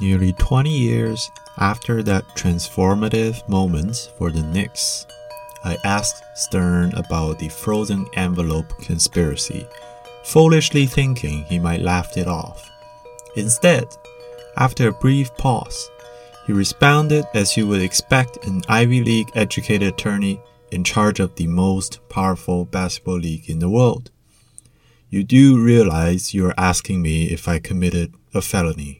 Nearly 20 years after that transformative moment for the Knicks, I asked Stern about the frozen envelope conspiracy, foolishly thinking he might laugh it off. Instead, after a brief pause, he responded as you would expect an Ivy League educated attorney in charge of the most powerful basketball league in the world. You do realize you're asking me if I committed a felony,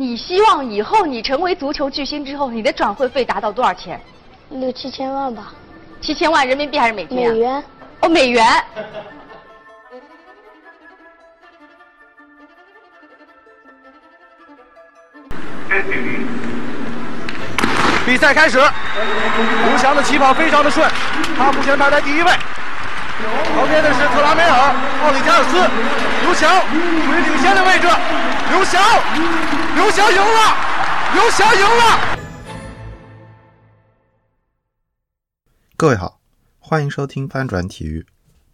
你希望以后你成为足球巨星之后，你的转会费达到多少钱？六七千万吧，七千万人民币还是美金啊？美元。哦，美元。比赛开始，刘翔的起跑非常的顺，他目前排在第一位。旁边的是特拉梅尔、奥里加尔斯，刘翔处于领先的位置。刘翔，刘翔赢了，刘翔赢了。各位好，欢迎收听翻转体育。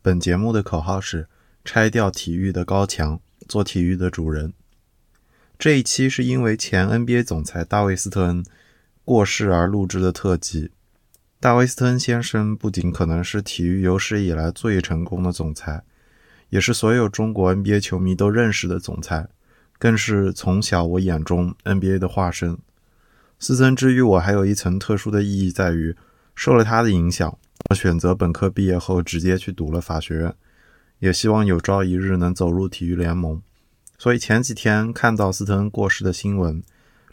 本节目的口号是“拆掉体育的高墙，做体育的主人”。这一期是因为前 NBA 总裁大卫·斯特恩过世而录制的特辑。大卫·斯特恩先生不仅可能是体育有史以来最成功的总裁，也是所有中国 NBA 球迷都认识的总裁，更是从小我眼中 NBA 的化身。斯特恩之于我还有一层特殊的意义在于，受了他的影响，我选择本科毕业后直接去读了法学院，也希望有朝一日能走入体育联盟。所以前几天看到斯特恩过世的新闻，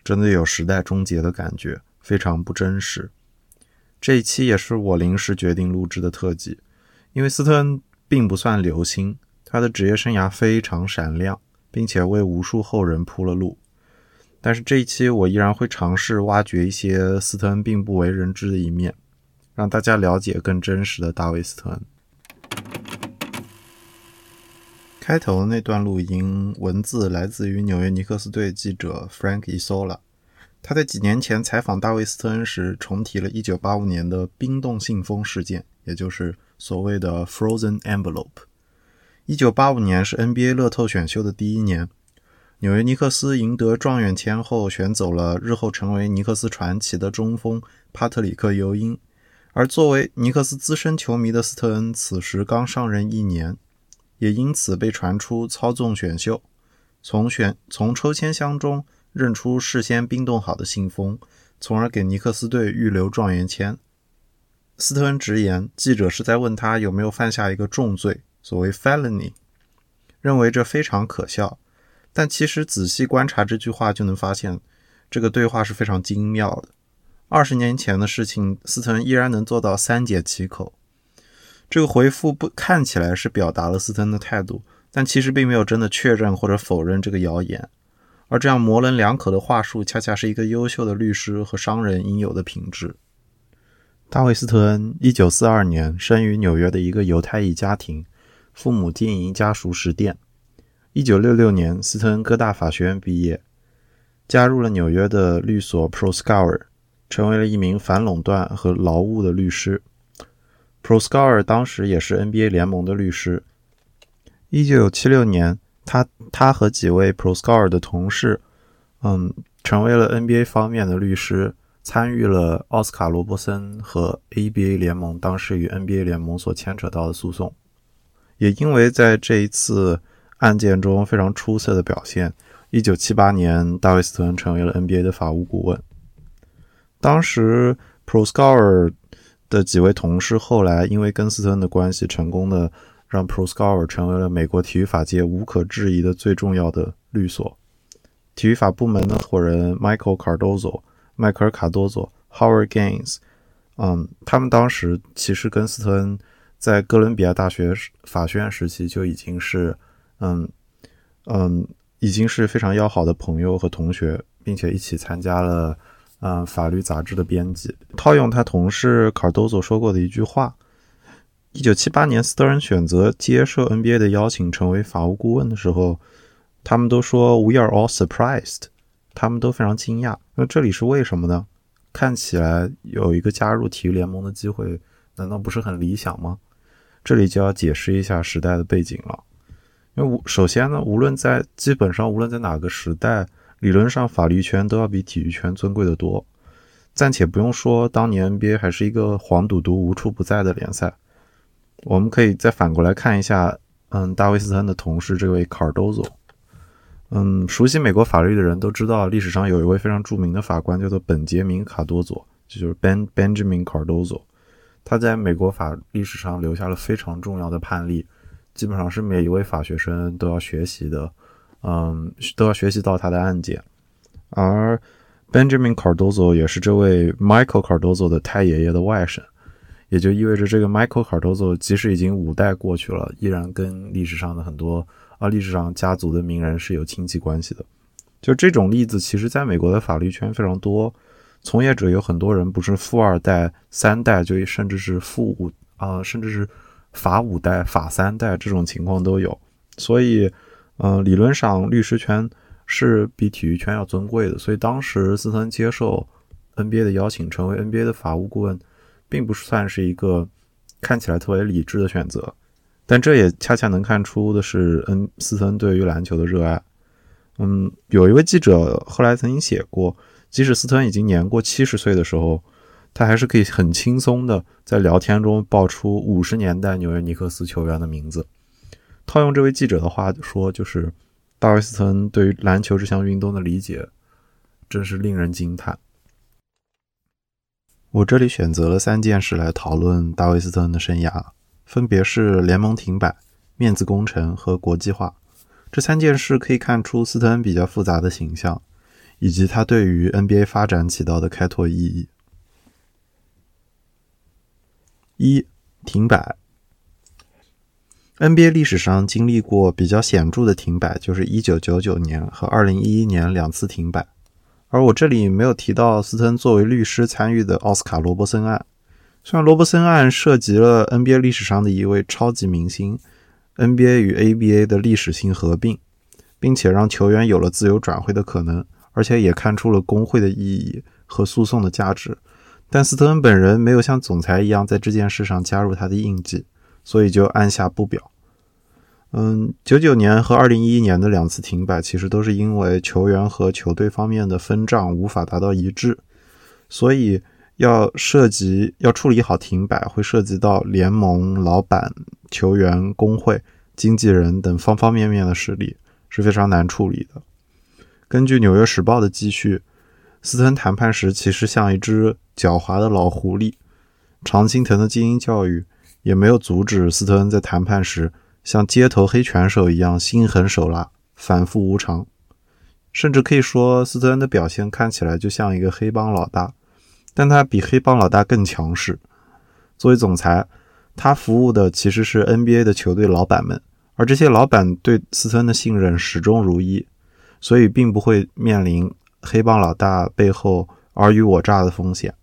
真的有时代终结的感觉，非常不真实。这一期也是我临时决定录制的特辑，因为斯特恩并不算流星，他的职业生涯非常闪亮，并且为无数后人铺了路。但是这一期我依然会尝试挖掘一些斯特恩并不为人知的一面，让大家了解更真实的大卫·斯特恩。开头那段录音文字来自于纽约尼克斯队记者 Frank Isola，他在几年前采访大卫·斯特恩时，重提了1985年的冰冻信封事件，也就是所谓的 Frozen Envelope。1985年是 NBA 乐透选秀的第一年，纽约尼克斯赢得状元签后，选走了日后成为尼克斯传奇的中锋帕特里克·尤因。而作为尼克斯资深球迷的斯特恩，此时刚上任一年。也因此被传出操纵选秀，从选从抽签箱中认出事先冰冻好的信封，从而给尼克斯队预留状元签。斯特恩直言，记者是在问他有没有犯下一个重罪，所谓 felony，认为这非常可笑。但其实仔细观察这句话，就能发现这个对话是非常精妙的。二十年前的事情，斯特恩依然能做到三缄其口。这个回复不看起来是表达了斯特恩的态度，但其实并没有真的确认或者否认这个谣言。而这样模棱两可的话术，恰恰是一个优秀的律师和商人应有的品质。大卫·斯特恩，一九四二年生于纽约的一个犹太裔家庭，父母经营家熟食店。一九六六年，斯特恩哥大法学院毕业，加入了纽约的律所 Proscour，成为了一名反垄断和劳务的律师。Proscour 当时也是 NBA 联盟的律师。一九七六年，他他和几位 Proscour 的同事，嗯，成为了 NBA 方面的律师，参与了奥斯卡罗伯森和 ABA 联盟当时与 NBA 联盟所牵扯到的诉讼。也因为在这一次案件中非常出色的表现，一九七八年，大卫·斯特恩成为了 NBA 的法务顾问。当时 Proscour 的几位同事后来因为跟斯特恩的关系，成功的让 Proscour 成为了美国体育法界无可置疑的最重要的律所。体育法部门的合伙人 Michael Cardozo、迈克尔·卡多佐、Howard Gaines，嗯，他们当时其实跟斯特恩在哥伦比亚大学法学院时期就已经是，嗯嗯，已经是非常要好的朋友和同学，并且一起参加了嗯法律杂志的编辑。套用他同事卡尔多佐说过的一句话：，一九七八年斯特恩选择接受 NBA 的邀请成为法务顾问的时候，他们都说 “We are all surprised”，他们都非常惊讶。那这里是为什么呢？看起来有一个加入体育联盟的机会，难道不是很理想吗？这里就要解释一下时代的背景了。因为无首先呢，无论在基本上无论在哪个时代，理论上法律圈都要比体育圈尊贵的多。暂且不用说当年 NBA 还是一个黄赌毒无处不在的联赛，我们可以再反过来看一下，嗯，大卫斯特恩的同事这位卡尔多佐，嗯，熟悉美国法律的人都知道，历史上有一位非常著名的法官叫做本杰明卡多佐，就是 Ben Benjamin Cardozo，他在美国法历史上留下了非常重要的判例。基本上是每一位法学生都要学习的，嗯，都要学习到他的案件。而 Benjamin Cardozo 也是这位 Michael Cardozo 的太爷爷的外甥，也就意味着这个 Michael Cardozo 即使已经五代过去了，依然跟历史上的很多啊历史上家族的名人是有亲戚关系的。就这种例子，其实在美国的法律圈非常多，从业者有很多人不是富二代、三代，就甚至是富五啊，甚至是。法五代、法三代这种情况都有，所以，嗯，理论上律师圈是比体育圈要尊贵的。所以当时斯特接受 NBA 的邀请，成为 NBA 的法务顾问，并不算是一个看起来特别理智的选择。但这也恰恰能看出的是，恩斯特对于篮球的热爱。嗯，有一位记者后来曾经写过，即使斯特恩已经年过七十岁的时候。他还是可以很轻松的在聊天中爆出五十年代纽约尼克斯球员的名字。套用这位记者的话说，就是大卫斯特恩对于篮球这项运动的理解真是令人惊叹。我这里选择了三件事来讨论大卫斯特恩的生涯，分别是联盟停摆、面子工程和国际化。这三件事可以看出斯特恩比较复杂的形象，以及他对于 NBA 发展起到的开拓意义。一停摆，NBA 历史上经历过比较显著的停摆，就是1999年和2011年两次停摆。而我这里没有提到斯特恩作为律师参与的奥斯卡罗伯森案。虽然罗伯森案涉及了 NBA 历史上的一位超级明星，NBA 与 ABA 的历史性合并，并且让球员有了自由转会的可能，而且也看出了工会的意义和诉讼的价值。但斯特恩本人没有像总裁一样在这件事上加入他的印记，所以就按下不表。嗯，九九年和二零一一年的两次停摆，其实都是因为球员和球队方面的分账无法达到一致，所以要涉及要处理好停摆，会涉及到联盟、老板、球员、工会、经纪人等方方面面的实力，是非常难处理的。根据《纽约时报》的记叙。斯特恩谈判时其实像一只狡猾的老狐狸，常青藤的精英教育也没有阻止斯特恩在谈判时像街头黑拳手一样心狠手辣、反复无常，甚至可以说斯特恩的表现看起来就像一个黑帮老大，但他比黑帮老大更强势。作为总裁，他服务的其实是 NBA 的球队老板们，而这些老板对斯特恩的信任始终如一，所以并不会面临。黑帮老大背后尔虞我诈的风险。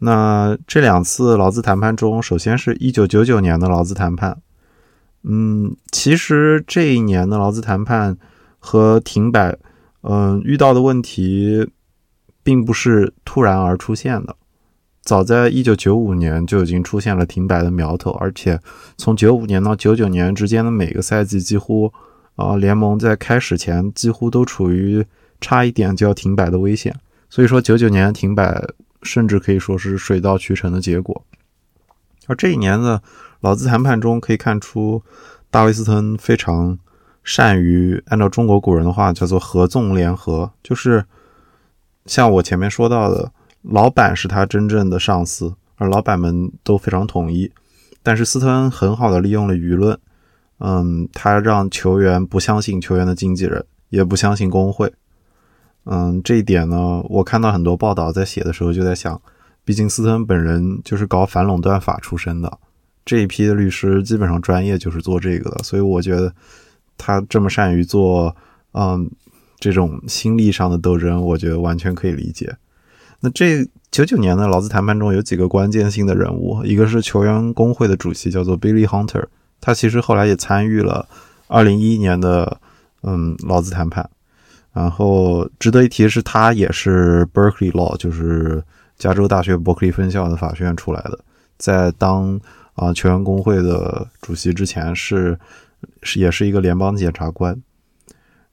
那这两次劳资谈判中，首先是一九九九年的劳资谈判。嗯，其实这一年的劳资谈判和停摆，嗯，遇到的问题并不是突然而出现的。早在一九九五年就已经出现了停摆的苗头，而且从九五年到九九年之间的每个赛季几乎。啊，联盟在开始前几乎都处于差一点就要停摆的危险，所以说九九年停摆甚至可以说是水到渠成的结果。而这一年的劳资谈判中，可以看出大卫斯特恩非常善于按照中国古人的话叫做合纵联合，就是像我前面说到的，老板是他真正的上司，而老板们都非常统一，但是斯特恩很好的利用了舆论。嗯，他让球员不相信球员的经纪人，也不相信工会。嗯，这一点呢，我看到很多报道在写的时候就在想，毕竟斯特恩本人就是搞反垄断法出身的，这一批的律师基本上专业就是做这个的，所以我觉得他这么善于做嗯这种心理上的斗争，我觉得完全可以理解。那这九九年的劳资谈判中有几个关键性的人物，一个是球员工会的主席叫做 Billy Hunter，他其实后来也参与了二零一一年的嗯劳资谈判。然后值得一提的是，他也是 Berkeley Law，就是加州大学伯克利分校的法学院出来的，在当啊球员工会的主席之前是是也是一个联邦检察官。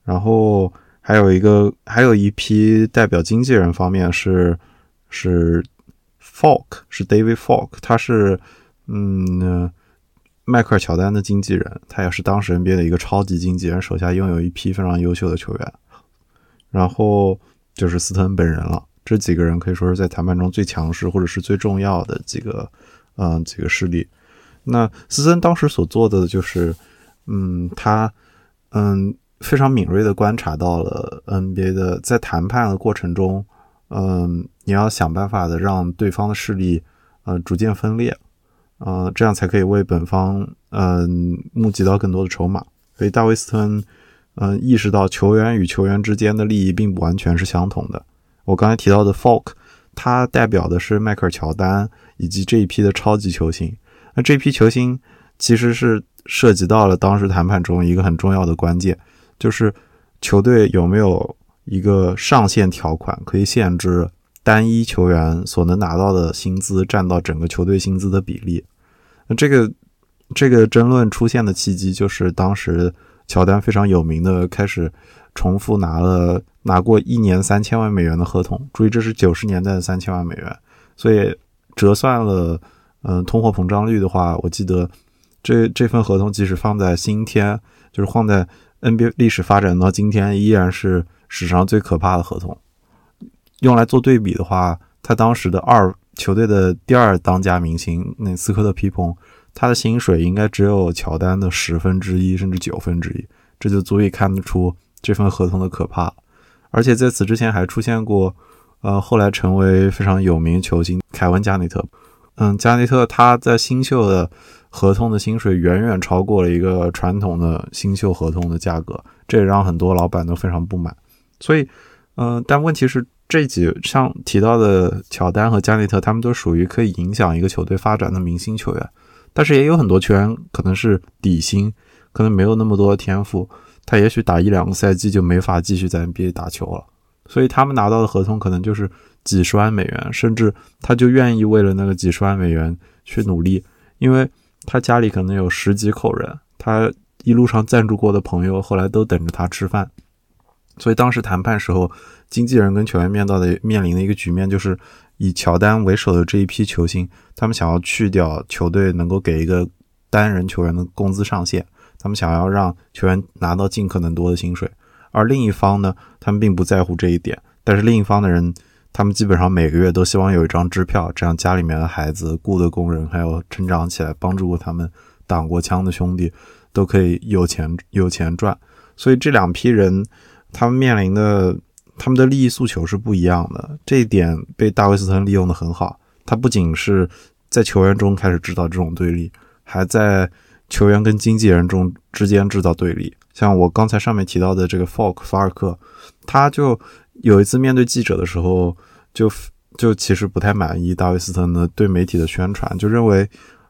然后还有一个还有一批代表经纪人方面是是 Falk，是 David Falk，他是嗯迈克尔乔丹的经纪人，他也是当时 NBA 的一个超级经纪人，手下拥有一批非常优秀的球员。然后就是斯特恩本人了，这几个人可以说是在谈判中最强势或者是最重要的几个，嗯，几个势力。那斯特恩当时所做的就是，嗯，他，嗯，非常敏锐的观察到了 NBA 的在谈判的过程中，嗯，你要想办法的让对方的势力，呃，逐渐分裂，呃，这样才可以为本方，嗯，募集到更多的筹码。所以大卫斯特恩。嗯，意识到球员与球员之间的利益并不完全是相同的。我刚才提到的 Folk，他代表的是迈克尔乔丹以及这一批的超级球星。那这批球星其实是涉及到了当时谈判中一个很重要的关键，就是球队有没有一个上限条款，可以限制单一球员所能拿到的薪资占到整个球队薪资的比例。那这个这个争论出现的契机就是当时。乔丹非常有名的开始重复拿了拿过一年三千万美元的合同，注意这是九十年代的三千万美元，所以折算了嗯通货膨胀率的话，我记得这这份合同即使放在今天，就是放在 NBA 历史发展到今天，依然是史上最可怕的合同。用来做对比的话，他当时的二球队的第二当家明星那斯科特皮蓬。他的薪水应该只有乔丹的十分之一，甚至九分之一，这就足以看得出这份合同的可怕。而且在此之前还出现过，呃，后来成为非常有名球星凯文加内特。嗯，加内特他在新秀的合同的薪水远远超过了一个传统的新秀合同的价格，这也让很多老板都非常不满。所以，嗯，但问题是这几像提到的乔丹和加内特，他们都属于可以影响一个球队发展的明星球员。但是也有很多球员可能是底薪，可能没有那么多的天赋，他也许打一两个赛季就没法继续在 NBA 打球了，所以他们拿到的合同可能就是几十万美元，甚至他就愿意为了那个几十万美元去努力，因为他家里可能有十几口人，他一路上赞助过的朋友后来都等着他吃饭，所以当时谈判时候，经纪人跟球员面到的面临的一个局面就是。以乔丹为首的这一批球星，他们想要去掉球队能够给一个单人球员的工资上限，他们想要让球员拿到尽可能多的薪水。而另一方呢，他们并不在乎这一点。但是另一方的人，他们基本上每个月都希望有一张支票，这样家里面的孩子、雇的工人，还有成长起来帮助过他们挡过枪的兄弟，都可以有钱有钱赚。所以这两批人，他们面临的。他们的利益诉求是不一样的，这一点被大卫斯特利用的很好。他不仅是在球员中开始制造这种对立，还在球员跟经纪人中之间制造对立。像我刚才上面提到的这个 Falk 法尔克，他就有一次面对记者的时候，就就其实不太满意大卫斯特恩的对媒体的宣传，就认为，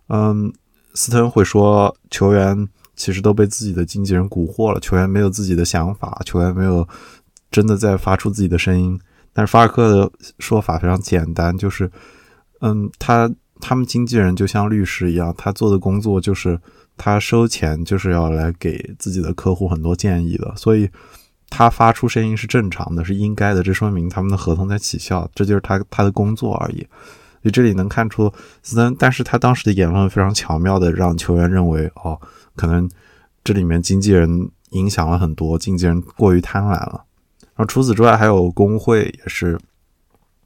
嗯，斯特会说球员其实都被自己的经纪人蛊惑了，球员没有自己的想法，球员没有。真的在发出自己的声音，但是法尔克的说法非常简单，就是，嗯，他他们经纪人就像律师一样，他做的工作就是他收钱就是要来给自己的客户很多建议的，所以他发出声音是正常的，是应该的，这说明他们的合同在起效，这就是他他的工作而已。所以这里能看出斯登，但是他当时的言论非常巧妙的让球员认为，哦，可能这里面经纪人影响了很多，经纪人过于贪婪了。然后除此之外，还有工会也是，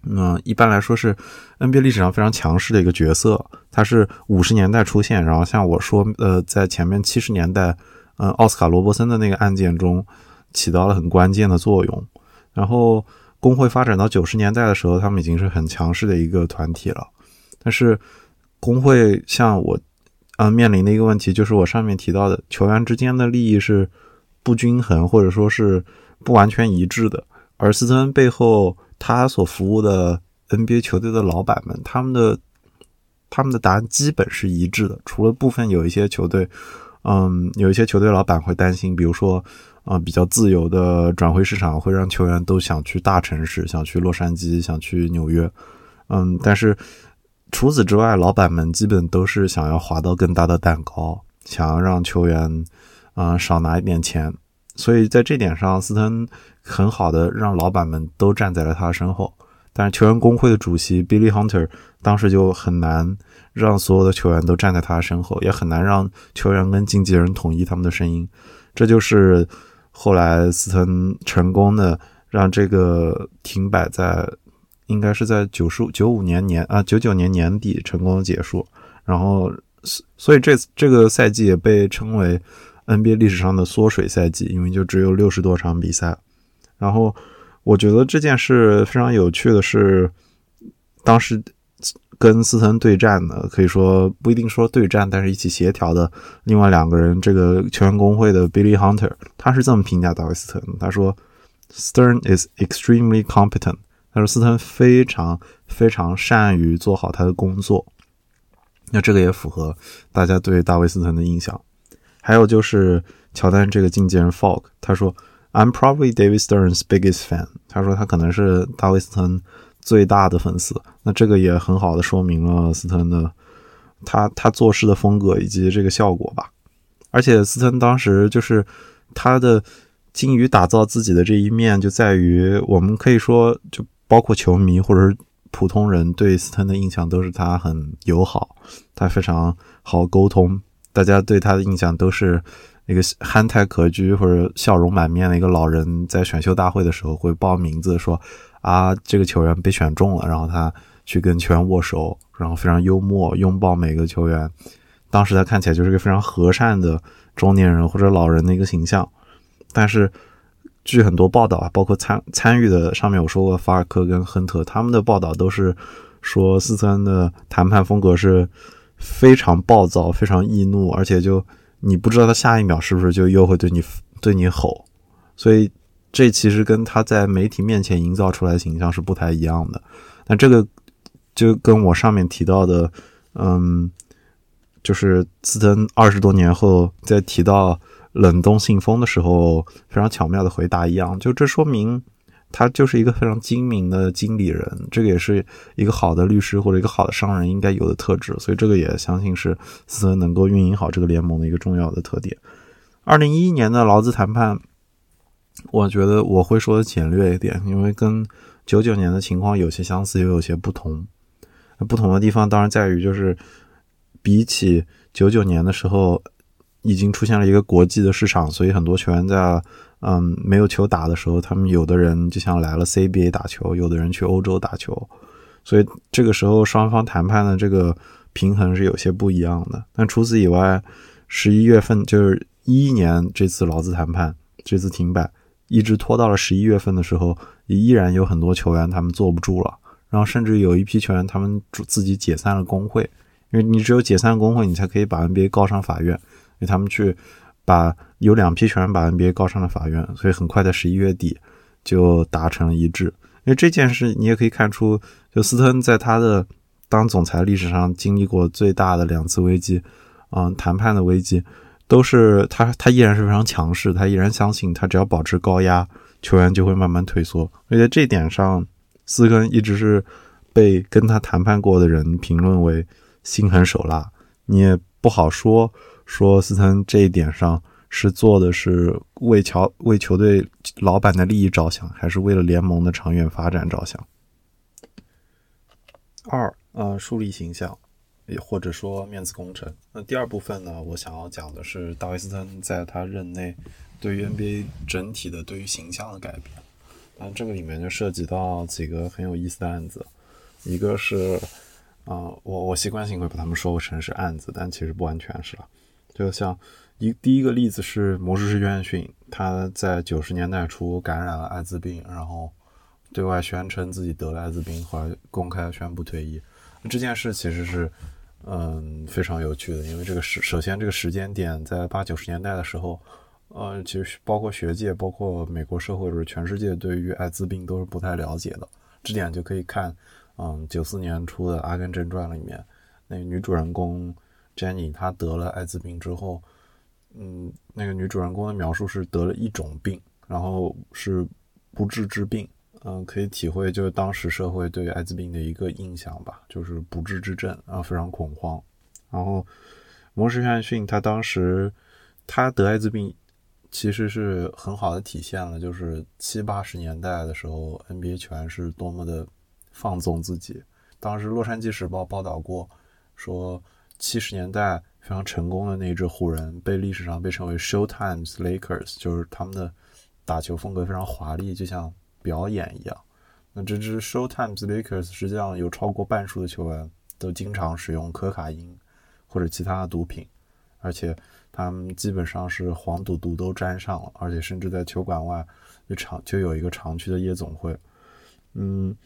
嗯，一般来说是 NBA 历史上非常强势的一个角色。它是五十年代出现，然后像我说，呃，在前面七十年代，嗯，奥斯卡罗伯森的那个案件中起到了很关键的作用。然后工会发展到九十年代的时候，他们已经是很强势的一个团体了。但是工会像我，嗯，面临的一个问题就是我上面提到的，球员之间的利益是不均衡，或者说是不完全一致的。而斯特恩背后他所服务的 NBA 球队的老板们，他们的他们的答案基本是一致的，除了部分有一些球队，嗯，有一些球队老板会担心，比如说，啊，比较自由的转会市场会让球员都想去大城市，想去洛杉矶，想去纽约，嗯，但是除此之外，老板们基本都是想要划到更大的蛋糕，想要让球员，嗯，少拿一点钱。所以在这点上，斯滕很好的让老板们都站在了他的身后。但是球员工会的主席 Billy Hunter 当时就很难让所有的球员都站在他身后，也很难让球员跟经纪人统一他们的声音。这就是后来斯滕成功的让这个停摆在应该是在九十五九五年年啊九九年年底成功的结束。然后，所以这这个赛季也被称为。NBA 历史上的缩水赛季，因为就只有六十多场比赛。然后，我觉得这件事非常有趣的是，当时跟斯滕对战的，可以说不一定说对战，但是一起协调的另外两个人，这个球员工会的 Billy Hunter，他是这么评价大卫斯滕他说：“Stern is extremely competent。”他说斯滕非常非常善于做好他的工作。那这个也符合大家对大卫斯滕的印象。还有就是乔丹这个经纪人 Falk，他说：“I'm probably David Stern's biggest fan。”他说他可能是大卫斯特最大的粉丝。那这个也很好的说明了斯特的他他做事的风格以及这个效果吧。而且斯特当时就是他的精于打造自己的这一面，就在于我们可以说，就包括球迷或者是普通人对斯特的印象都是他很友好，他非常好沟通。大家对他的印象都是一个憨态可掬或者笑容满面的一个老人，在选秀大会的时候会报名字说啊，这个球员被选中了，然后他去跟球员握手，然后非常幽默，拥抱每个球员。当时他看起来就是个非常和善的中年人或者老人的一个形象。但是据很多报道啊，包括参参与的上面我说过，法尔科跟亨特他们的报道都是说斯特恩的谈判风格是。非常暴躁，非常易怒，而且就你不知道他下一秒是不是就又会对你对你吼，所以这其实跟他在媒体面前营造出来的形象是不太一样的。那这个就跟我上面提到的，嗯，就是斯登二十多年后在提到冷冻信封的时候非常巧妙的回答一样，就这说明。他就是一个非常精明的经理人，这个也是一个好的律师或者一个好的商人应该有的特质，所以这个也相信是斯恩能够运营好这个联盟的一个重要的特点。二零一一年的劳资谈判，我觉得我会说的简略一点，因为跟九九年的情况有些相似，又有些不同。不同的地方当然在于，就是比起九九年的时候，已经出现了一个国际的市场，所以很多球员在。嗯，没有球打的时候，他们有的人就像来了 CBA 打球，有的人去欧洲打球，所以这个时候双方谈判的这个平衡是有些不一样的。但除此以外，十一月份就是一一年这次劳资谈判这次停摆，一直拖到了十一月份的时候，也依然有很多球员他们坐不住了，然后甚至有一批球员他们自己解散了工会，因为你只有解散工会，你才可以把 NBA 告上法院，因为他们去。把有两批球员把 NBA 告上了法院，所以很快在十一月底就达成了一致。因为这件事，你也可以看出，就斯特恩在他的当总裁历史上经历过最大的两次危机，嗯，谈判的危机，都是他他依然是非常强势，他依然相信他只要保持高压，球员就会慢慢退缩。而且这点上，斯科一直是被跟他谈判过的人评论为心狠手辣，你也不好说。说斯滕这一点上是做的是为乔为球队老板的利益着想，还是为了联盟的长远发展着想？二，呃，树立形象，也或者说面子工程。那第二部分呢，我想要讲的是大卫斯滕在他任内对于 NBA 整体的对于形象的改变。那这个里面就涉及到几个很有意思的案子，一个是，啊，我我习惯性会把他们说成是案子，但其实不完全是了。就像一第一个例子是魔术师约翰逊，他在九十年代初感染了艾滋病，然后对外宣称自己得了艾滋病，后来公开宣布退役。这件事其实是嗯非常有趣的，因为这个时首先这个时间点在八九十年代的时候，呃，其实包括学界，包括美国社会，或者全世界对于艾滋病都是不太了解的。这点就可以看，嗯，九四年出的《阿甘正传》里面，那个女主人公 Jenny 她得了艾滋病之后，嗯，那个女主人公的描述是得了一种病，然后是不治之病。嗯，可以体会就是当时社会对艾滋病的一个印象吧，就是不治之症啊，非常恐慌。然后，摩什约翰逊他当时他得艾滋病，其实是很好的体现了，就是七八十年代的时候，NBA 球员是多么的放纵自己。当时《洛杉矶时报》报道过，说七十年代非常成功的那支湖人，被历史上被称为 “Showtimes Lakers”，就是他们的打球风格非常华丽，就像。表演一样，那这支 Showtime's Lakers 实际上有超过半数的球员都经常使用可卡因或者其他的毒品，而且他们基本上是黄赌毒都沾上了，而且甚至在球馆外就常就有一个常去的夜总会。嗯，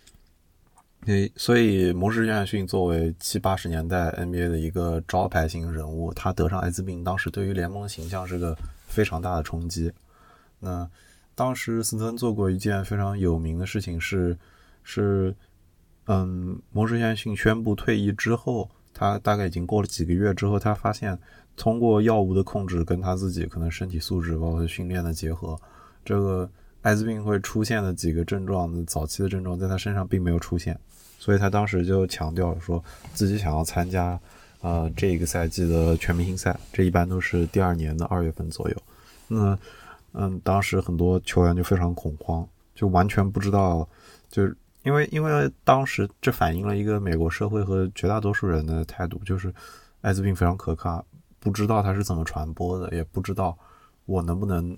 诶，所以摩什约翰逊作为七八十年代 NBA 的一个招牌型人物，他得上艾滋病，当时对于联盟形象是个非常大的冲击。那。当时斯特恩做过一件非常有名的事情，是是，嗯，摩什约翰逊宣布退役之后，他大概已经过了几个月之后，他发现通过药物的控制跟他自己可能身体素质包括训练的结合，这个艾滋病会出现的几个症状的早期的症状在他身上并没有出现，所以他当时就强调说自己想要参加呃这个赛季的全明星赛，这一般都是第二年的二月份左右，那。嗯，当时很多球员就非常恐慌，就完全不知道，就因为因为当时这反映了一个美国社会和绝大多数人的态度，就是艾滋病非常可怕，不知道它是怎么传播的，也不知道我能不能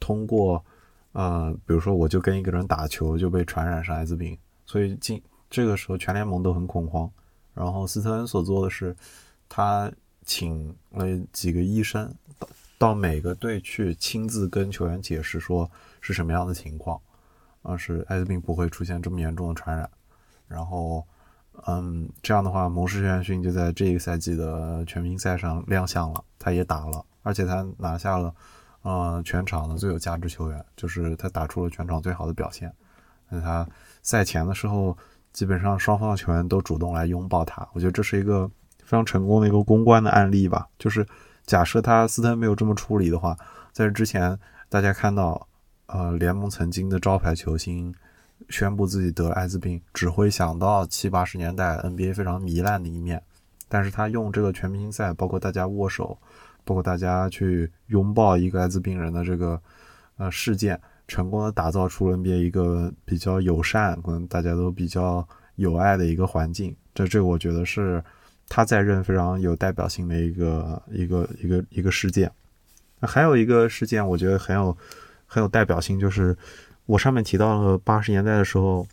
通过，呃，比如说我就跟一个人打球就被传染上艾滋病，所以进这个时候全联盟都很恐慌。然后斯特恩所做的是，他请了几个医生。到每个队去亲自跟球员解释说是什么样的情况，啊，是艾滋病不会出现这么严重的传染，然后，嗯，这样的话，蒙什约翰逊就在这个赛季的全明星赛上亮相了，他也打了，而且他拿下了，呃，全场的最有价值球员，就是他打出了全场最好的表现。那他赛前的时候，基本上双方的球员都主动来拥抱他，我觉得这是一个非常成功的一个公关的案例吧，就是。假设他斯特恩没有这么处理的话，在这之前，大家看到，呃，联盟曾经的招牌球星宣布自己得了艾滋病，只会想到七八十年代 NBA 非常糜烂的一面。但是他用这个全明星赛，包括大家握手，包括大家去拥抱一个艾滋病人的这个呃事件，成功的打造出了 NBA 一个比较友善，可能大家都比较友爱的一个环境。这这我觉得是。他在任非常有代表性的一个一个一个一个事件，还有一个事件，我觉得很有很有代表性，就是我上面提到了八十年代的时候，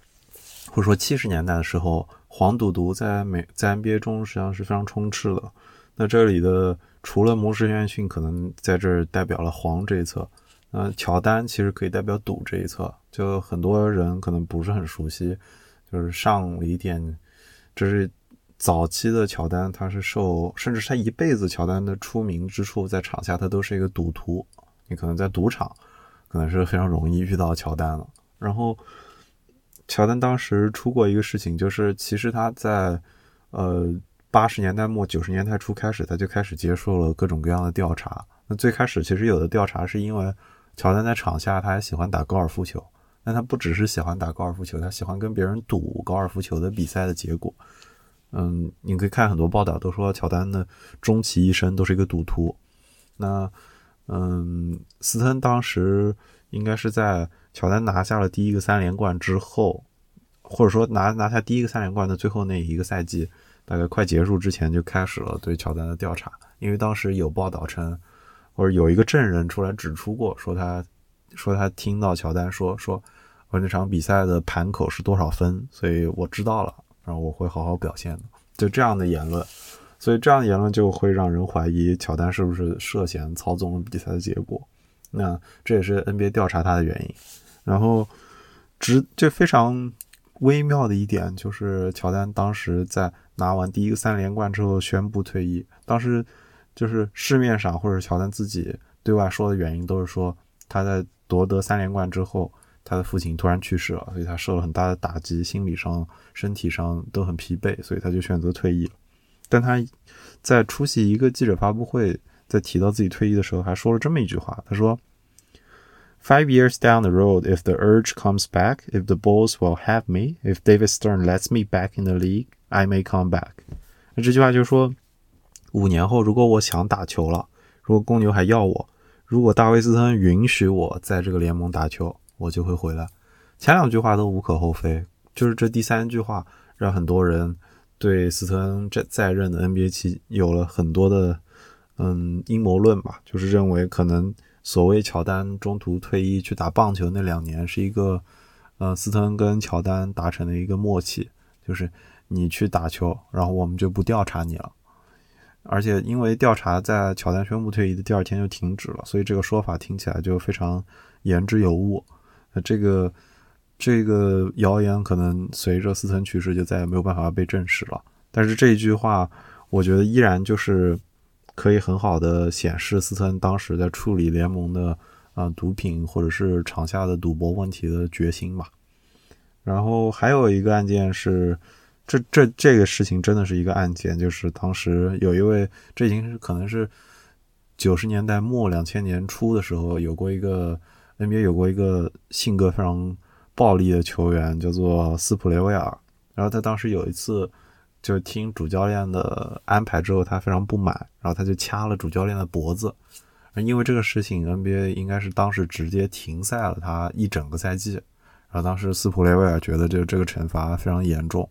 或者说七十年代的时候，黄赌毒在美在 NBA 中实际上是非常充斥的。那这里的除了摩什约翰逊可能在这儿代表了黄这一侧，那乔丹其实可以代表赌这一侧，就很多人可能不是很熟悉，就是上了一点，这是。早期的乔丹，他是受，甚至他一辈子乔丹的出名之处，在场下他都是一个赌徒。你可能在赌场，可能是非常容易遇到乔丹了。然后，乔丹当时出过一个事情，就是其实他在呃八十年代末九十年代初开始，他就开始接受了各种各样的调查。那最开始其实有的调查是因为乔丹在场下他还喜欢打高尔夫球，但他不只是喜欢打高尔夫球，他喜欢跟别人赌高尔夫球的比赛的结果。嗯，你可以看很多报道，都说乔丹的终其一生都是一个赌徒。那，嗯，斯特恩当时应该是在乔丹拿下了第一个三连冠之后，或者说拿拿下第一个三连冠的最后那一个赛季，大概快结束之前就开始了对乔丹的调查。因为当时有报道称，或者有一个证人出来指出过，说他说他听到乔丹说说，我那场比赛的盘口是多少分，所以我知道了。然后我会好好表现的，就这样的言论，所以这样的言论就会让人怀疑乔丹是不是涉嫌操纵了比赛的结果。那这也是 NBA 调查他的原因。然后，直这非常微妙的一点就是，乔丹当时在拿完第一个三连冠之后宣布退役，当时就是市面上或者乔丹自己对外说的原因都是说他在夺得三连冠之后，他的父亲突然去世了，所以他受了很大的打击，心理上、身体上都很疲惫，所以他就选择退役了。但他在出席一个记者发布会，在提到自己退役的时候，还说了这么一句话：“他说，Five years down the road, if the urge comes back, if the Bulls will have me, if David Stern lets me back in the league, I may come back。”那这句话就是说，五年后，如果我想打球了，如果公牛还要我，如果大卫斯特允许我在这个联盟打球，我就会回来。前两句话都无可厚非，就是这第三句话让很多人。对斯特恩在在任的 NBA 期有了很多的嗯阴谋论吧，就是认为可能所谓乔丹中途退役去打棒球那两年是一个呃斯特恩跟乔丹达成的一个默契，就是你去打球，然后我们就不调查你了。而且因为调查在乔丹宣布退役的第二天就停止了，所以这个说法听起来就非常言之有物。那这个。这个谣言可能随着斯特恩去世就再也没有办法被证实了。但是这一句话，我觉得依然就是可以很好的显示斯特恩当时在处理联盟的啊毒品或者是场下的赌博问题的决心吧。然后还有一个案件是，这这这个事情真的是一个案件，就是当时有一位，这已经是可能是九十年代末两千年初的时候，有过一个 NBA 有过一个性格非常。暴力的球员叫做斯普雷维尔，然后他当时有一次就听主教练的安排之后，他非常不满，然后他就掐了主教练的脖子。因为这个事情，NBA 应该是当时直接停赛了他一整个赛季。然后当时斯普雷维尔觉得这这个惩罚非常严重，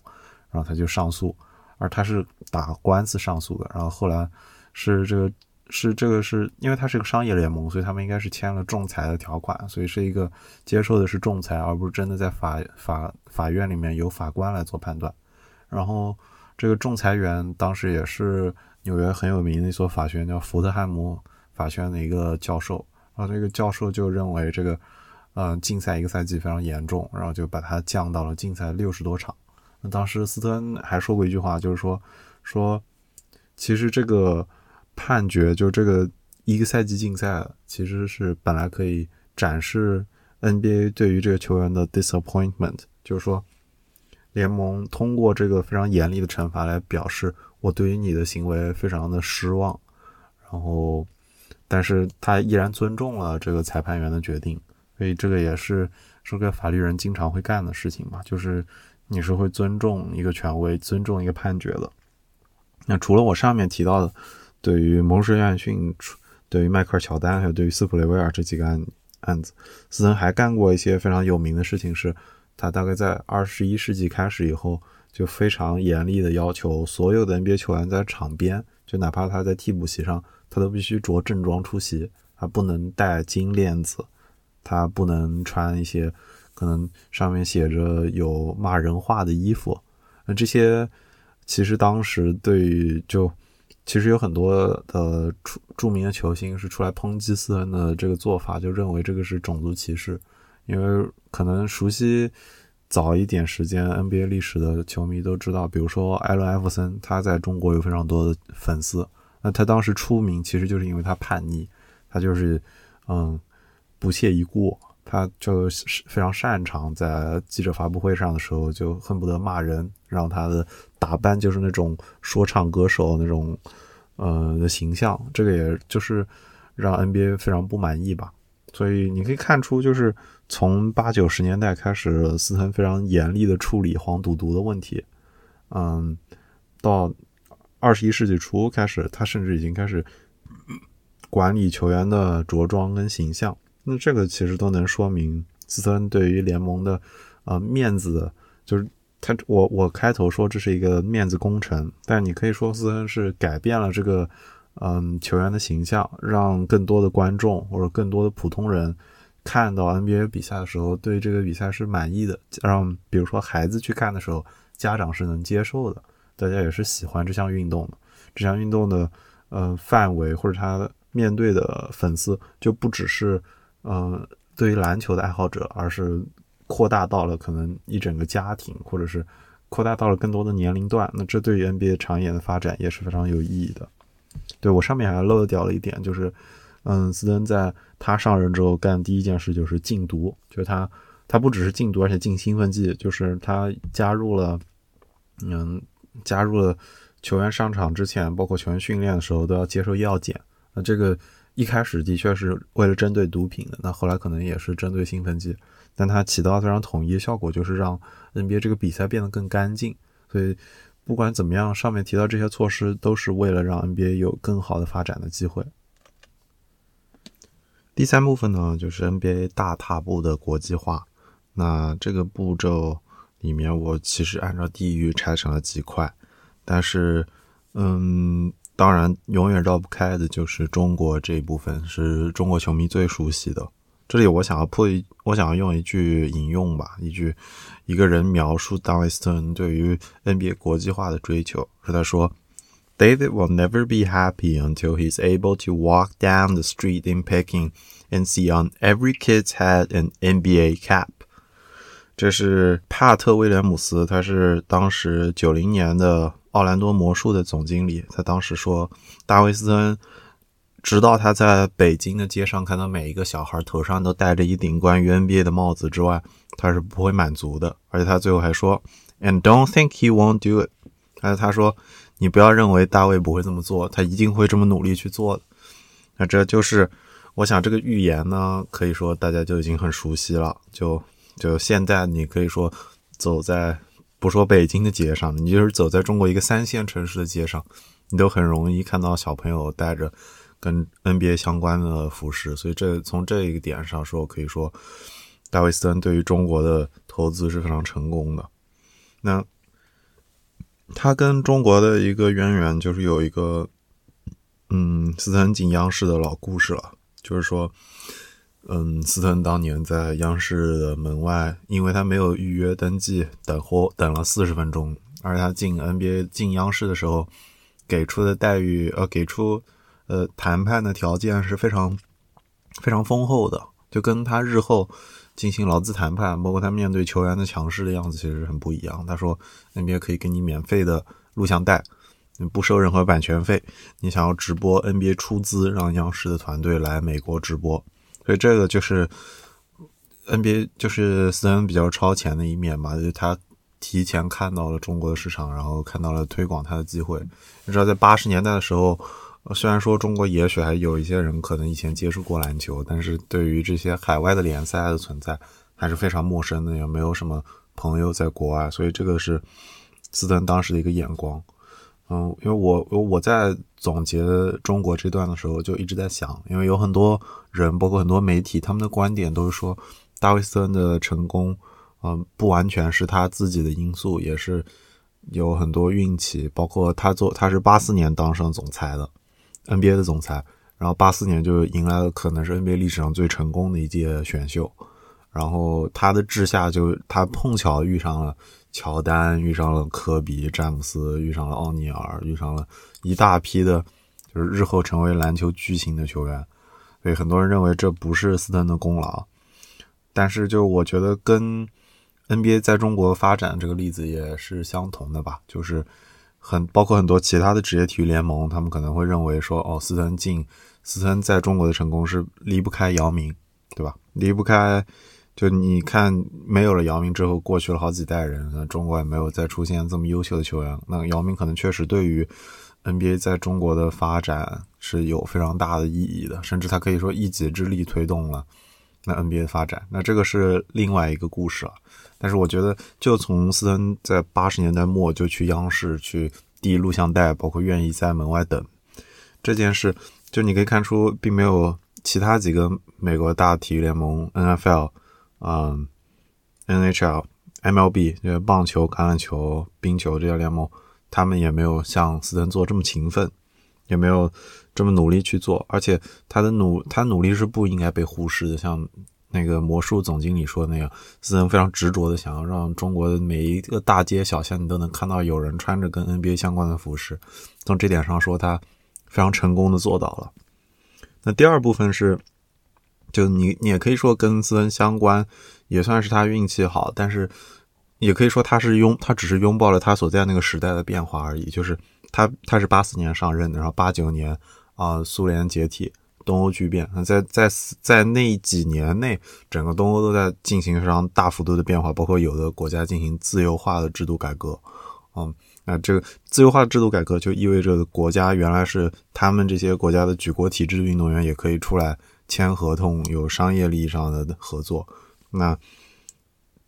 然后他就上诉，而他是打官司上诉的。然后后来是这个。是这个是因为他是个商业联盟，所以他们应该是签了仲裁的条款，所以是一个接受的是仲裁，而不是真的在法法法院里面由法官来做判断。然后这个仲裁员当时也是纽约很有名的一所法学院，叫福特汉姆法学院的一个教授。然后这个教授就认为这个，嗯，禁赛一个赛季非常严重，然后就把它降到了禁赛六十多场。那当时斯特恩还说过一句话，就是说说其实这个。判决就这个一个赛季禁赛，其实是本来可以展示 NBA 对于这个球员的 disappointment，就是说联盟通过这个非常严厉的惩罚来表示我对于你的行为非常的失望。然后，但是他依然尊重了这个裁判员的决定，所以这个也是是个法律人经常会干的事情嘛，就是你是会尊重一个权威，尊重一个判决的。那除了我上面提到的。对于蒙氏约翰逊，对于迈克尔乔丹，还有对于斯普雷维尔这几个案案子，斯登还干过一些非常有名的事情。是，他大概在二十一世纪开始以后，就非常严厉的要求所有的 NBA 球员在场边，就哪怕他在替补席上，他都必须着正装出席，他不能戴金链子，他不能穿一些嗯上面写着有骂人话的衣服。那这些其实当时对于就。其实有很多的著著名的球星是出来抨击斯恩的这个做法，就认为这个是种族歧视。因为可能熟悉早一点时间 NBA 历史的球迷都知道，比如说艾伦·艾弗森，他在中国有非常多的粉丝。那他当时出名其实就是因为他叛逆，他就是嗯不屑一顾，他就是非常擅长在记者发布会上的时候就恨不得骂人，让他的。打扮就是那种说唱歌手那种，呃的形象，这个也就是让 NBA 非常不满意吧。所以你可以看出，就是从八九十年代开始，斯特非常严厉的处理黄赌毒的问题，嗯，到二十一世纪初开始，他甚至已经开始管理球员的着装跟形象。那这个其实都能说明斯特对于联盟的呃面子，就是。他我我开头说这是一个面子工程，但你可以说斯恩是改变了这个嗯球员的形象，让更多的观众或者更多的普通人看到 NBA 比赛的时候对这个比赛是满意的，让比如说孩子去看的时候，家长是能接受的，大家也是喜欢这项运动的。这项运动的呃范围或者他面对的粉丝就不只是呃对于篮球的爱好者，而是。扩大到了可能一整个家庭，或者是扩大到了更多的年龄段，那这对于 NBA 长远的发展也是非常有意义的。对我上面还漏掉了一点，就是嗯，斯登在他上任之后干第一件事就是禁毒，就是他他不只是禁毒，而且禁兴奋剂，就是他加入了，嗯，加入了球员上场之前，包括球员训练的时候都要接受药检。那这个一开始的确是为了针对毒品的，那后来可能也是针对兴奋剂，但它起到非常统一的效果，就是让 NBA 这个比赛变得更干净。所以不管怎么样，上面提到这些措施都是为了让 NBA 有更好的发展的机会。第三部分呢，就是 NBA 大踏步的国际化。那这个步骤里面，我其实按照地域拆成了几块，但是，嗯，当然永远绕不开的就是中国这一部分，是中国球迷最熟悉的。这里我想要破一，我想要用一句引用吧，一句一个人描述 Dawson 对于 NBA 国际化的追求，是他说。David will never be happy until he's able to walk down the street in Peking and see on every kid's head an NBA cap。这是帕特·威廉姆斯，他是当时九零年的奥兰多魔术的总经理。他当时说，大卫·斯恩直到他在北京的街上看到每一个小孩头上都戴着一顶关于 NBA 的帽子之外，他是不会满足的。而且他最后还说，And don't think he won't do it。但是他说。你不要认为大卫不会这么做，他一定会这么努力去做的。那这就是，我想这个预言呢，可以说大家就已经很熟悉了。就就现在，你可以说走在不说北京的街上，你就是走在中国一个三线城市的街上，你都很容易看到小朋友带着跟 NBA 相关的服饰。所以这从这一个点上说，可以说大卫斯登对于中国的投资是非常成功的。那。他跟中国的一个渊源就是有一个，嗯，斯特恩进央视的老故事了。就是说，嗯，斯特恩当年在央视的门外，因为他没有预约登记，等候等了四十分钟。而他进 NBA 进央视的时候，给出的待遇，呃，给出呃谈判的条件是非常非常丰厚的，就跟他日后。进行劳资谈判，包括他面对球员的强势的样子，其实很不一样。他说：“NBA 可以给你免费的录像带，不收任何版权费。你想要直播，NBA 出资让央视的团队来美国直播。所以这个就是 NBA 就是斯恩比较超前的一面嘛，就是他提前看到了中国的市场，然后看到了推广他的机会。你知道，在八十年代的时候。”虽然说中国也许还有一些人可能以前接触过篮球，但是对于这些海外的联赛的存在还是非常陌生的，也没有什么朋友在国外，所以这个是斯登当时的一个眼光。嗯，因为我我在总结中国这段的时候就一直在想，因为有很多人，包括很多媒体，他们的观点都是说大卫斯恩的成功，嗯，不完全是他自己的因素，也是有很多运气，包括他做他是八四年当上总裁的。NBA 的总裁，然后八四年就迎来了可能是 NBA 历史上最成功的一届选秀，然后他的治下就他碰巧遇上了乔丹，遇上了科比、詹姆斯，遇上了奥尼尔，遇上了一大批的，就是日后成为篮球巨星的球员，所以很多人认为这不是斯登的功劳，但是就我觉得跟 NBA 在中国发展这个例子也是相同的吧，就是。很包括很多其他的职业体育联盟，他们可能会认为说，哦，斯登进斯登在中国的成功是离不开姚明，对吧？离不开，就你看没有了姚明之后，过去了好几代人，那中国也没有再出现这么优秀的球员。那姚明可能确实对于 NBA 在中国的发展是有非常大的意义的，甚至它可以说一己之力推动了那 NBA 的发展。那这个是另外一个故事了。但是我觉得，就从斯登在八十年代末就去央视去递录像带，包括愿意在门外等这件事，就你可以看出，并没有其他几个美国大体育联盟 NFL、嗯 NHL、MLB，就是棒球、橄榄球、冰球这些联盟，他们也没有像斯登做这么勤奋，也没有这么努力去做，而且他的努他努力是不应该被忽视的，像。那个魔术总经理说那样，斯登非常执着的想要让中国的每一个大街小巷你都能看到有人穿着跟 NBA 相关的服饰。从这点上说，他非常成功的做到了。那第二部分是，就你你也可以说跟斯登相关，也算是他运气好，但是也可以说他是拥他只是拥抱了他所在那个时代的变化而已。就是他他是八四年上任的，然后八九年啊苏联解体。东欧巨变。那在在在那几年内，整个东欧都在进行非常大幅度的变化，包括有的国家进行自由化的制度改革。嗯，那这个自由化制度改革就意味着国家原来是他们这些国家的举国体制的运动员也可以出来签合同，有商业利益上的合作。那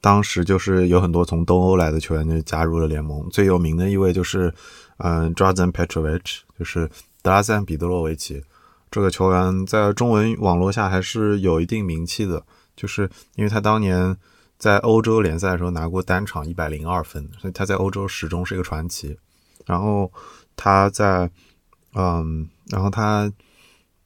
当时就是有很多从东欧来的球员就加入了联盟，最有名的一位就是嗯 d r a z e n Petrovic，就是德拉赞彼得罗维奇。这个球员在中文网络下还是有一定名气的，就是因为他当年。在欧洲联赛的时候拿过单场一百零二分，所以他在欧洲始终是一个传奇。然后他在，嗯，然后他，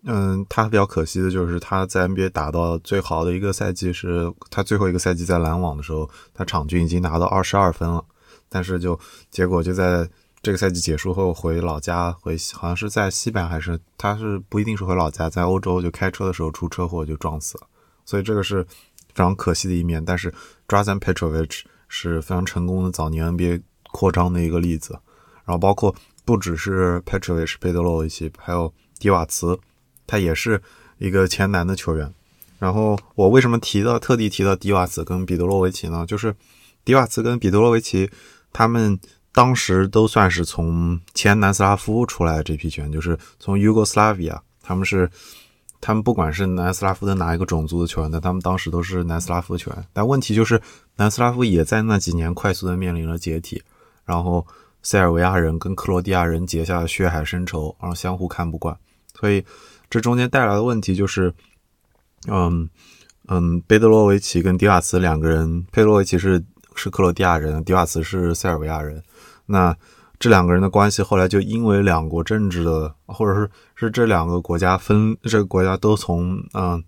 嗯，他比较可惜的就是他在 NBA 打到最好的一个赛季是他最后一个赛季在篮网的时候，他场均已经拿到二十二分了。但是就结果就在这个赛季结束后回老家，回好像是在西班牙还是他是不一定是回老家，在欧洲就开车的时候出车祸就撞死了。所以这个是。非常可惜的一面，但是 Drazan Petrovic 是非常成功的早年 NBA 扩张的一个例子。然后包括不只是 Petrovic 贝德洛维奇，还有迪瓦茨，他也是一个前南的球员。然后我为什么提到特地提到迪瓦茨跟彼得洛维奇呢？就是迪瓦茨跟彼得洛维奇他们当时都算是从前南斯拉夫出来的这批球员，就是从 Yugoslavia，他们是。他们不管是南斯拉夫的哪一个种族的球员，但他们当时都是南斯拉夫球员。但问题就是，南斯拉夫也在那几年快速的面临了解体，然后塞尔维亚人跟克罗地亚人结下了血海深仇，然后相互看不惯。所以这中间带来的问题就是，嗯嗯，贝德罗维奇跟迪瓦茨两个人，贝德罗维奇是是克罗地亚人，迪瓦茨是塞尔维亚人，那。这两个人的关系后来就因为两国政治的，或者是是这两个国家分，这个国家都从嗯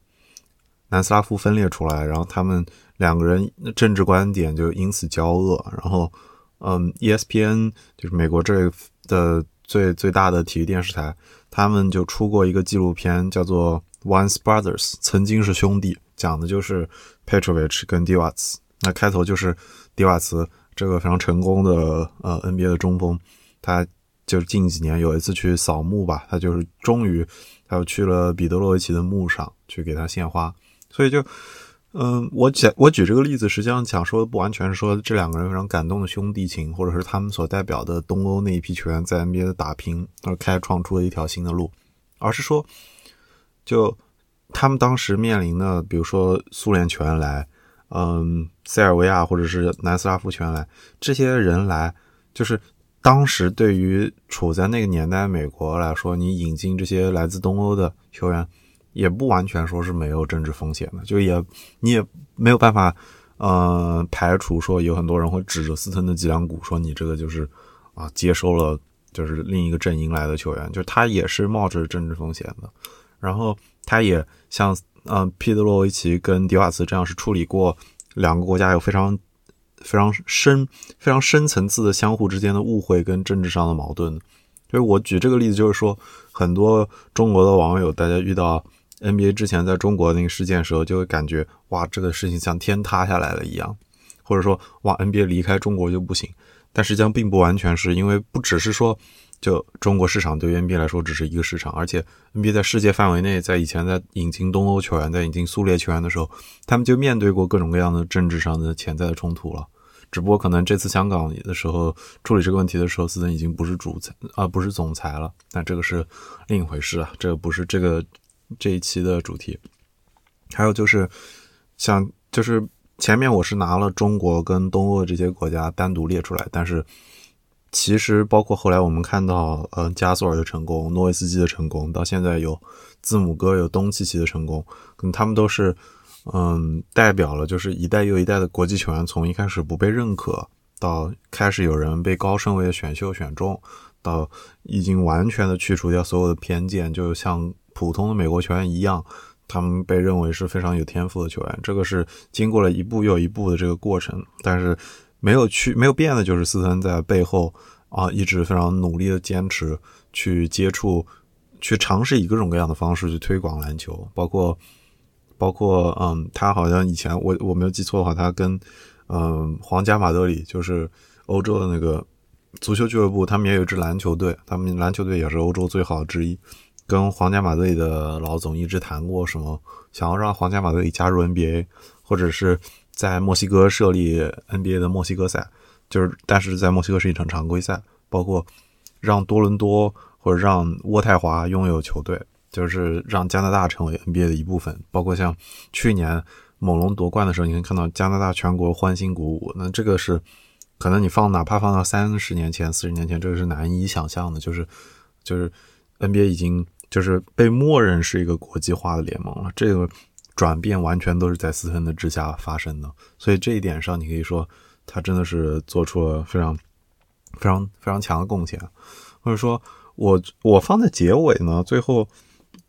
南斯拉夫分裂出来，然后他们两个人政治观点就因此交恶。然后嗯，ESPN 就是美国这的最最大的体育电视台，他们就出过一个纪录片，叫做《Once Brothers》，曾经是兄弟，讲的就是 Petrovich 跟 d i v a t s 那开头就是迪瓦茨。这个非常成功的呃 NBA 的中锋，他就是近几年有一次去扫墓吧，他就是终于他又去了彼得罗维奇的墓上去给他献花，所以就嗯，我讲我举这个例子，实际上想说的不完全是说这两个人非常感动的兄弟情，或者是他们所代表的东欧那一批球员在 NBA 的打拼而开创出了一条新的路，而是说就他们当时面临的，比如说苏联球员来。嗯，塞尔维亚或者是南斯拉夫球员来，这些人来，就是当时对于处在那个年代美国来说，你引进这些来自东欧的球员，也不完全说是没有政治风险的，就也你也没有办法，呃，排除说有很多人会指着斯滕的脊梁骨说你这个就是啊接收了就是另一个阵营来的球员，就他也是冒着政治风险的，然后他也像。嗯，皮德洛维奇跟迪瓦茨这样是处理过两个国家有非常非常深、非常深层次的相互之间的误会跟政治上的矛盾。所以我举这个例子就是说，很多中国的网友，大家遇到 NBA 之前在中国那个事件的时候，就会感觉哇，这个事情像天塌下来了一样，或者说哇，NBA 离开中国就不行。但实际上并不完全是因为不只是说。就中国市场对 NBA 来说只是一个市场，而且 NBA 在世界范围内，在以前在引进东欧球员、在引进苏联球员的时候，他们就面对过各种各样的政治上的潜在的冲突了。只不过可能这次香港的时候处理这个问题的时候，斯登已经不是主裁啊，不是总裁了。那这个是另一回事啊，这个不是这个这一期的主题。还有就是像就是前面我是拿了中国跟东欧这些国家单独列出来，但是。其实，包括后来我们看到，嗯，加索尔的成功，诺维斯基的成功，到现在有字母哥、有东契奇的成功，可能他们都是，嗯，代表了就是一代又一代的国际球员，从一开始不被认可，到开始有人被高顺位选秀选中，到已经完全的去除掉所有的偏见，就像普通的美国球员一样，他们被认为是非常有天赋的球员。这个是经过了一步又一步的这个过程，但是。没有去没有变的就是斯登在背后啊，一直非常努力的坚持去接触，去尝试以各种各样的方式去推广篮球，包括包括嗯，他好像以前我我没有记错的话，他跟嗯皇家马德里就是欧洲的那个足球俱乐部，他们也有一支篮球队，他们篮球队也是欧洲最好的之一。跟皇家马德里的老总一直谈过什么，想要让皇家马德里加入 NBA，或者是在墨西哥设立 NBA 的墨西哥赛，就是但是在墨西哥是一场常规赛，包括让多伦多或者让渥太华拥有球队，就是让加拿大成为 NBA 的一部分，包括像去年猛龙夺冠的时候，你可以看到加拿大全国欢欣鼓舞，那这个是可能你放哪怕放到三十年前、四十年前，这个是难以想象的，就是就是 NBA 已经。就是被默认是一个国际化的联盟了，这个转变完全都是在斯芬的之下发生的，所以这一点上，你可以说他真的是做出了非常非常非常强的贡献，或者说，我我放在结尾呢，最后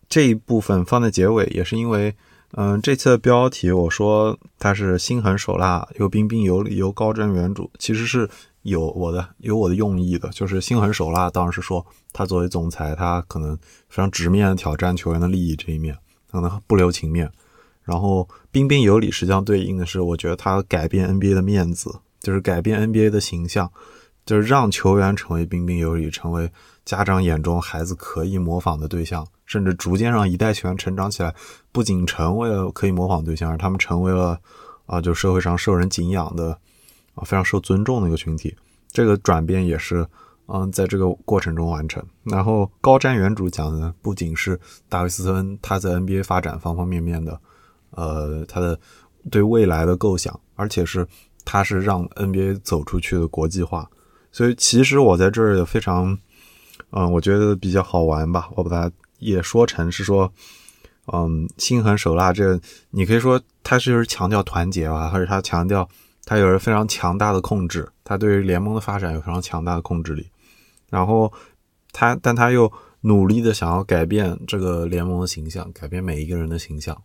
这一部分放在结尾，也是因为，嗯，这次的标题我说他是心狠手辣，又彬彬有礼，又高瞻远瞩，其实是。有我的有我的用意的，就是心狠手辣。当然是说，他作为总裁，他可能非常直面挑战球员的利益这一面，可能不留情面。然后彬彬有礼，实际上对应的是，我觉得他改变 NBA 的面子，就是改变 NBA 的形象，就是让球员成为彬彬有礼，成为家长眼中孩子可以模仿的对象，甚至逐渐让一代球员成长起来，不仅成为了可以模仿对象，而他们成为了啊，就社会上受人敬仰的。啊，非常受尊重的一个群体，这个转变也是，嗯，在这个过程中完成。然后高瞻远瞩讲的，不仅是大卫斯特恩他在 NBA 发展方方面面的，呃，他的对未来的构想，而且是他是让 NBA 走出去的国际化。所以其实我在这儿也非常，嗯，我觉得比较好玩吧。我把它也说成是说，嗯，心狠手辣，这你可以说他是强调团结吧，还是他强调。他有着非常强大的控制，他对于联盟的发展有非常强大的控制力。然后他，但他又努力的想要改变这个联盟的形象，改变每一个人的形象。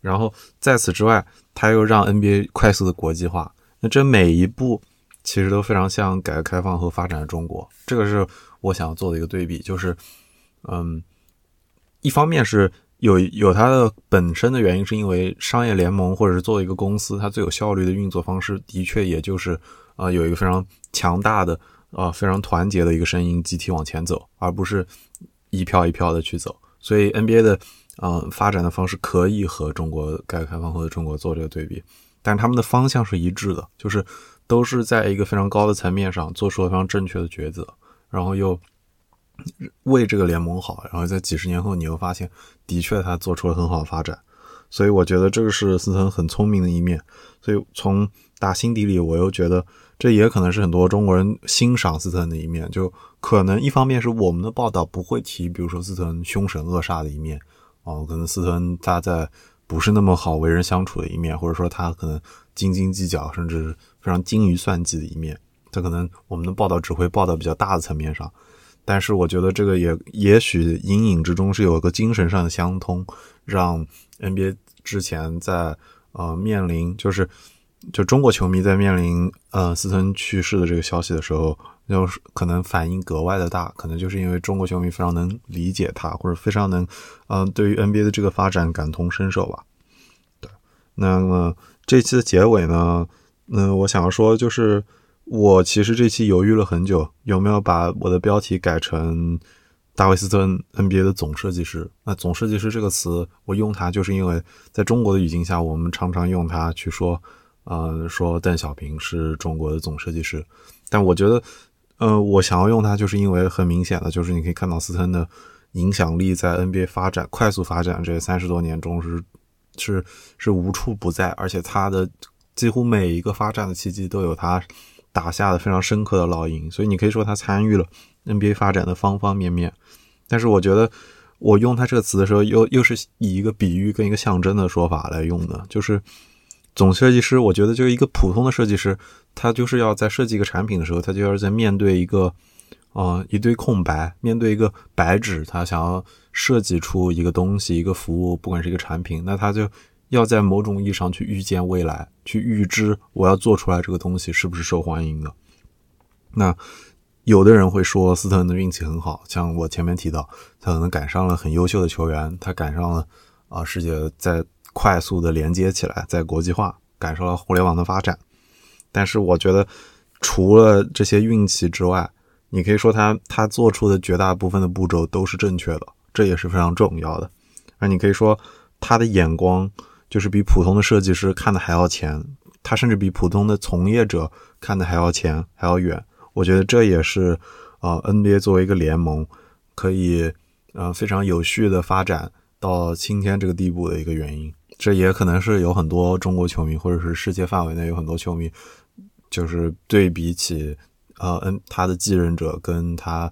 然后在此之外，他又让 NBA 快速的国际化。那这每一步其实都非常像改革开放和发展的中国。这个是我想要做的一个对比，就是，嗯，一方面是。有有它的本身的原因，是因为商业联盟或者是作为一个公司，它最有效率的运作方式，的确也就是啊有一个非常强大的啊非常团结的一个声音集体往前走，而不是一票一票的去走。所以 NBA 的啊发展的方式可以和中国改革开放后的中国做这个对比，但他们的方向是一致的，就是都是在一个非常高的层面上做出了非常正确的抉择，然后又。为这个联盟好，然后在几十年后，你又发现，的确他做出了很好的发展，所以我觉得这个是斯腾很聪明的一面。所以从打心底里，我又觉得这也可能是很多中国人欣赏斯腾的一面。就可能一方面是我们的报道不会提，比如说斯腾凶神恶煞的一面，哦，可能斯腾他在不是那么好为人相处的一面，或者说他可能斤斤计较，甚至非常精于算计的一面，他可能我们的报道只会报道比较大的层面上。但是我觉得这个也也许隐隐之中是有一个精神上的相通，让 NBA 之前在呃面临就是就中国球迷在面临呃斯滕去世的这个消息的时候，就是可能反应格外的大，可能就是因为中国球迷非常能理解他，或者非常能嗯对于 NBA 的这个发展感同身受吧。对，那么这期的结尾呢，嗯我想要说就是。我其实这期犹豫了很久，有没有把我的标题改成大卫斯特 NBA 的总设计师？那总设计师这个词，我用它就是因为在中国的语境下，我们常常用它去说，呃，说邓小平是中国的总设计师。但我觉得，呃，我想要用它，就是因为很明显的，就是你可以看到斯特的影响力在 NBA 发展快速发展这三十多年中是是是无处不在，而且他的几乎每一个发展的契机都有他。打下的非常深刻的烙印，所以你可以说他参与了 NBA 发展的方方面面。但是我觉得我用他这个词的时候，又又是以一个比喻跟一个象征的说法来用的，就是总设计师。我觉得就是一个普通的设计师，他就是要在设计一个产品的时候，他就要在面对一个呃一堆空白，面对一个白纸，他想要设计出一个东西、一个服务，不管是一个产品，那他就。要在某种意义上去预见未来，去预知我要做出来这个东西是不是受欢迎的。那有的人会说斯特恩的运气很好，像我前面提到，他可能赶上了很优秀的球员，他赶上了啊世界在快速的连接起来，在国际化，赶上了互联网的发展。但是我觉得，除了这些运气之外，你可以说他他做出的绝大部分的步骤都是正确的。这也是非常重要的。那你可以说他的眼光就是比普通的设计师看的还要前，他甚至比普通的从业者看的还要前还要远。我觉得这也是呃 NBA 作为一个联盟可以呃非常有序的发展到今天这个地步的一个原因。这也可能是有很多中国球迷或者是世界范围内有很多球迷，就是对比起呃嗯他的继任者跟他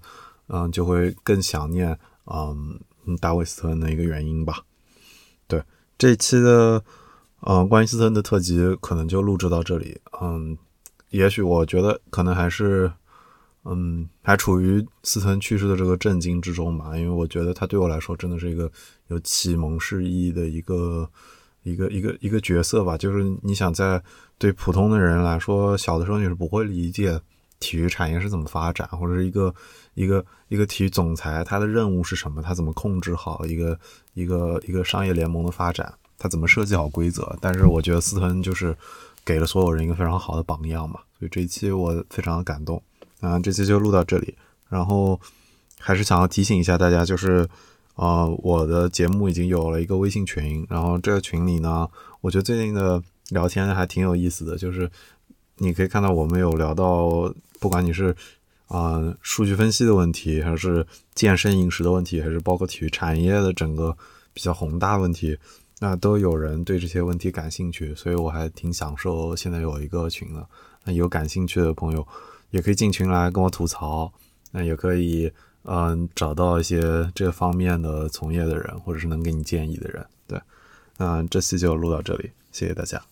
嗯就会更想念嗯大卫斯特恩的一个原因吧。这一期的呃关于斯特恩的特辑可能就录制到这里。嗯，也许我觉得可能还是嗯还处于斯特恩去世的这个震惊之中吧，因为我觉得他对我来说真的是一个有启蒙式意义的一个。一个一个一个角色吧，就是你想在对普通的人来说，小的时候你是不会理解体育产业是怎么发展，或者是一个一个一个体育总裁他的任务是什么，他怎么控制好一个一个一个商业联盟的发展，他怎么设计好规则。但是我觉得斯芬就是给了所有人一个非常好的榜样嘛，所以这一期我非常的感动。啊，这期就录到这里，然后还是想要提醒一下大家，就是。呃，我的节目已经有了一个微信群，然后这个群里呢，我觉得最近的聊天还挺有意思的，就是你可以看到我们有聊到，不管你是啊数据分析的问题，还是健身饮食的问题，还是包括体育产业的整个比较宏大问题，那都有人对这些问题感兴趣，所以我还挺享受现在有一个群的。那有感兴趣的朋友也可以进群来跟我吐槽，那也可以。嗯，找到一些这方面的从业的人，或者是能给你建议的人，对，那，这期就录到这里，谢谢大家。